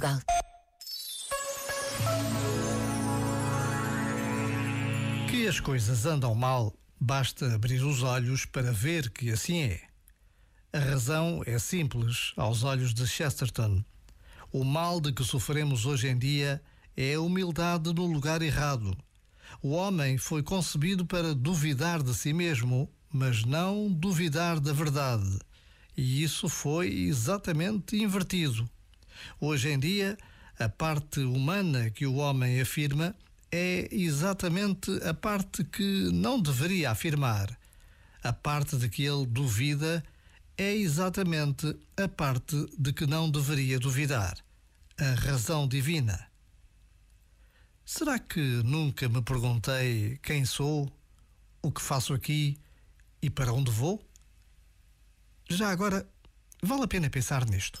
Portugal. Que as coisas andam mal, basta abrir os olhos para ver que assim é. A razão é simples aos olhos de Chesterton. O mal de que sofremos hoje em dia é a humildade no lugar errado. O homem foi concebido para duvidar de si mesmo, mas não duvidar da verdade. E isso foi exatamente invertido. Hoje em dia, a parte humana que o homem afirma é exatamente a parte que não deveria afirmar. A parte de que ele duvida é exatamente a parte de que não deveria duvidar. A razão divina. Será que nunca me perguntei quem sou, o que faço aqui e para onde vou? Já agora, vale a pena pensar nisto.